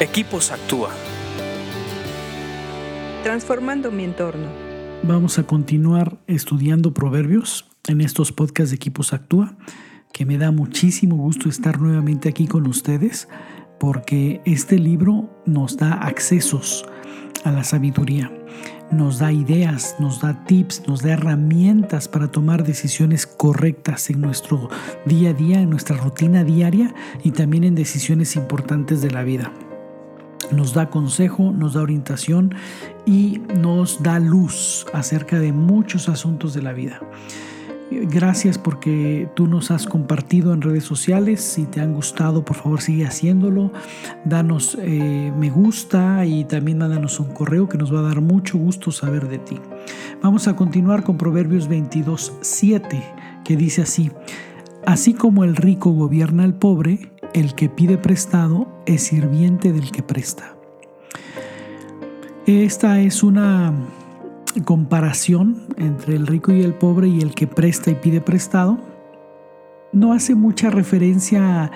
Equipos Actúa. Transformando mi entorno. Vamos a continuar estudiando proverbios en estos podcasts de Equipos Actúa, que me da muchísimo gusto estar nuevamente aquí con ustedes, porque este libro nos da accesos a la sabiduría, nos da ideas, nos da tips, nos da herramientas para tomar decisiones correctas en nuestro día a día, en nuestra rutina diaria y también en decisiones importantes de la vida nos da consejo, nos da orientación y nos da luz acerca de muchos asuntos de la vida. Gracias porque tú nos has compartido en redes sociales. Si te han gustado, por favor sigue haciéndolo. Danos eh, me gusta y también mándanos un correo que nos va a dar mucho gusto saber de ti. Vamos a continuar con Proverbios 22, 7, que dice así. Así como el rico gobierna al pobre, el que pide prestado es sirviente del que presta. Esta es una comparación entre el rico y el pobre y el que presta y pide prestado. No hace mucha referencia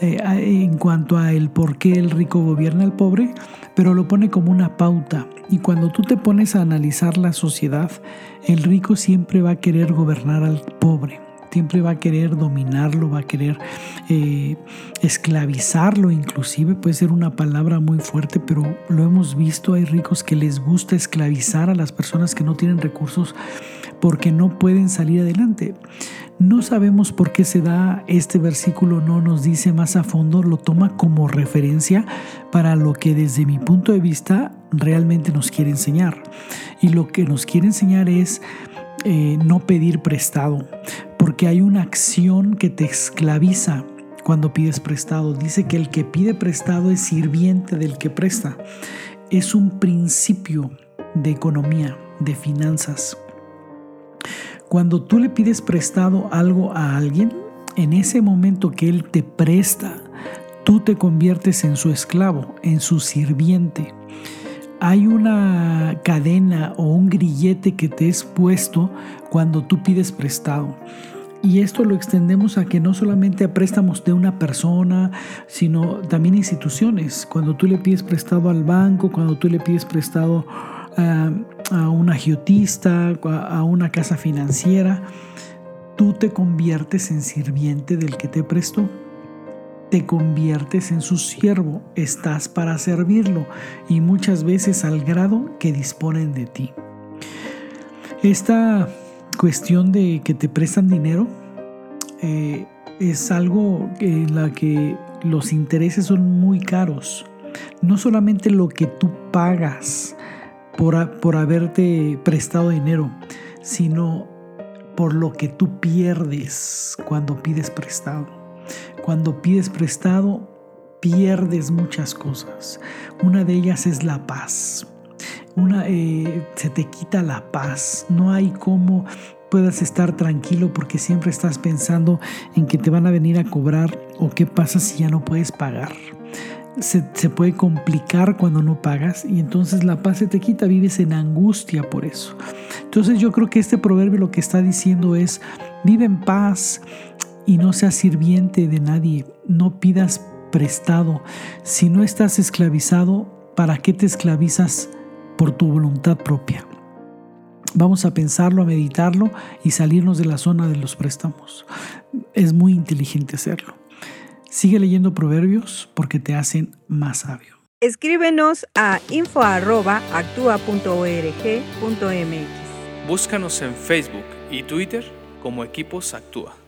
eh, en cuanto a el por qué el rico gobierna al pobre, pero lo pone como una pauta. Y cuando tú te pones a analizar la sociedad, el rico siempre va a querer gobernar al pobre siempre va a querer dominarlo, va a querer eh, esclavizarlo, inclusive puede ser una palabra muy fuerte, pero lo hemos visto, hay ricos que les gusta esclavizar a las personas que no tienen recursos porque no pueden salir adelante. No sabemos por qué se da este versículo, no nos dice más a fondo, lo toma como referencia para lo que desde mi punto de vista realmente nos quiere enseñar. Y lo que nos quiere enseñar es eh, no pedir prestado, porque hay una acción que te esclaviza cuando pides prestado. Dice que el que pide prestado es sirviente del que presta. Es un principio de economía, de finanzas. Cuando tú le pides prestado algo a alguien, en ese momento que él te presta, tú te conviertes en su esclavo, en su sirviente hay una cadena o un grillete que te es puesto cuando tú pides prestado. Y esto lo extendemos a que no solamente a préstamos de una persona, sino también instituciones. Cuando tú le pides prestado al banco, cuando tú le pides prestado a, a un agiotista, a una casa financiera, tú te conviertes en sirviente del que te prestó te conviertes en su siervo, estás para servirlo y muchas veces al grado que disponen de ti. Esta cuestión de que te prestan dinero eh, es algo en la que los intereses son muy caros. No solamente lo que tú pagas por, por haberte prestado dinero, sino por lo que tú pierdes cuando pides prestado. Cuando pides prestado, pierdes muchas cosas. Una de ellas es la paz. Una, eh, se te quita la paz. No hay cómo puedas estar tranquilo porque siempre estás pensando en que te van a venir a cobrar o qué pasa si ya no puedes pagar. Se, se, puede complicar cuando no pagas y entonces la paz se te quita, vives en angustia por eso. Entonces yo creo que este proverbio lo que está diciendo es, vive en paz, y no seas sirviente de nadie, no pidas prestado. Si no estás esclavizado, ¿para qué te esclavizas por tu voluntad propia? Vamos a pensarlo, a meditarlo y salirnos de la zona de los préstamos. Es muy inteligente hacerlo. Sigue leyendo proverbios porque te hacen más sabio. Escríbenos a info.actua.org.mx. Búscanos en Facebook y Twitter como Equipos Actúa.